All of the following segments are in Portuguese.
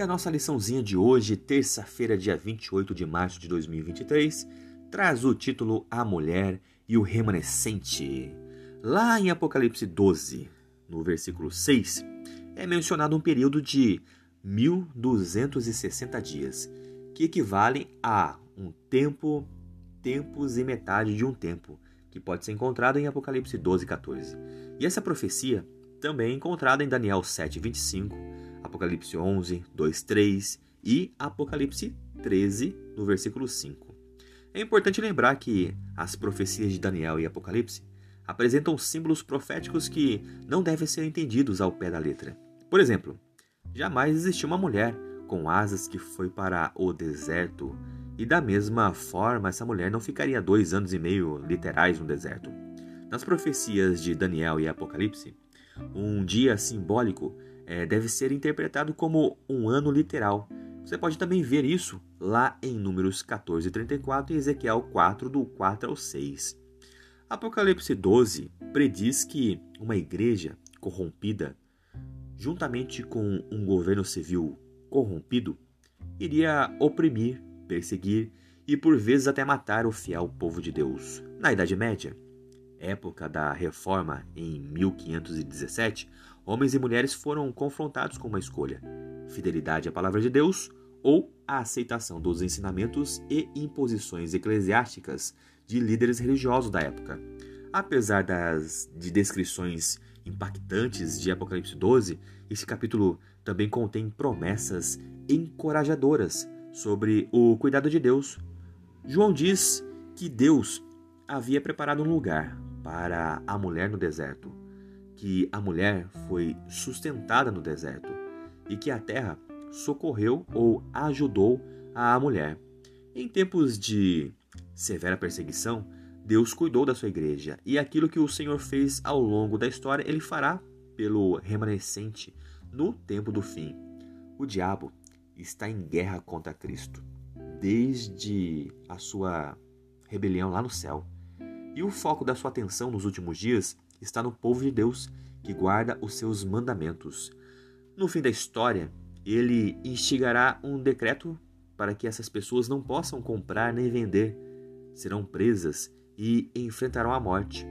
E a nossa liçãozinha de hoje, terça-feira, dia 28 de março de 2023, traz o título A Mulher e o Remanescente. Lá em Apocalipse 12, no versículo 6, é mencionado um período de 1260 dias, que equivalem a um tempo, tempos e metade de um tempo, que pode ser encontrado em Apocalipse 12, 14. E essa profecia também é encontrada em Daniel 7, 25, Apocalipse 11, 2, 3 e Apocalipse 13, no versículo 5. É importante lembrar que as profecias de Daniel e Apocalipse apresentam símbolos proféticos que não devem ser entendidos ao pé da letra. Por exemplo, jamais existiu uma mulher com asas que foi para o deserto, e da mesma forma essa mulher não ficaria dois anos e meio literais no deserto. Nas profecias de Daniel e Apocalipse, um dia simbólico é, deve ser interpretado como um ano literal. Você pode também ver isso lá em Números 14 34 e Ezequiel 4, do 4 ao 6. Apocalipse 12 prediz que uma igreja corrompida, juntamente com um governo civil corrompido, iria oprimir, perseguir e por vezes até matar o fiel povo de Deus. Na Idade Média, época da Reforma em 1517, homens e mulheres foram confrontados com uma escolha: fidelidade à palavra de Deus ou a aceitação dos ensinamentos e imposições eclesiásticas de líderes religiosos da época. Apesar das de descrições impactantes de Apocalipse 12, esse capítulo também contém promessas encorajadoras sobre o cuidado de Deus. João diz que Deus havia preparado um lugar para a mulher no deserto, que a mulher foi sustentada no deserto e que a terra socorreu ou ajudou a mulher. Em tempos de severa perseguição, Deus cuidou da sua igreja e aquilo que o Senhor fez ao longo da história, ele fará pelo remanescente no tempo do fim. O diabo está em guerra contra Cristo desde a sua rebelião lá no céu. E o foco da sua atenção nos últimos dias está no povo de Deus que guarda os seus mandamentos. No fim da história, ele instigará um decreto para que essas pessoas não possam comprar nem vender, serão presas e enfrentarão a morte.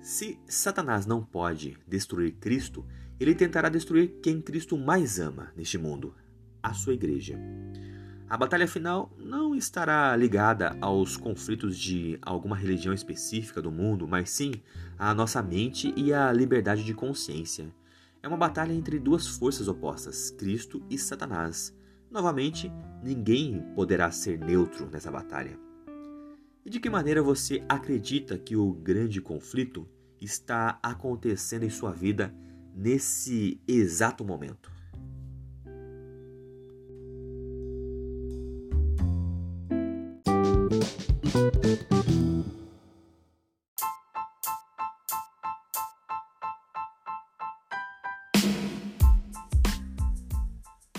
Se Satanás não pode destruir Cristo, ele tentará destruir quem Cristo mais ama neste mundo, a sua igreja. A batalha final não estará ligada aos conflitos de alguma religião específica do mundo, mas sim à nossa mente e à liberdade de consciência. É uma batalha entre duas forças opostas, Cristo e Satanás. Novamente, ninguém poderá ser neutro nessa batalha. E de que maneira você acredita que o grande conflito está acontecendo em sua vida nesse exato momento? Thank you.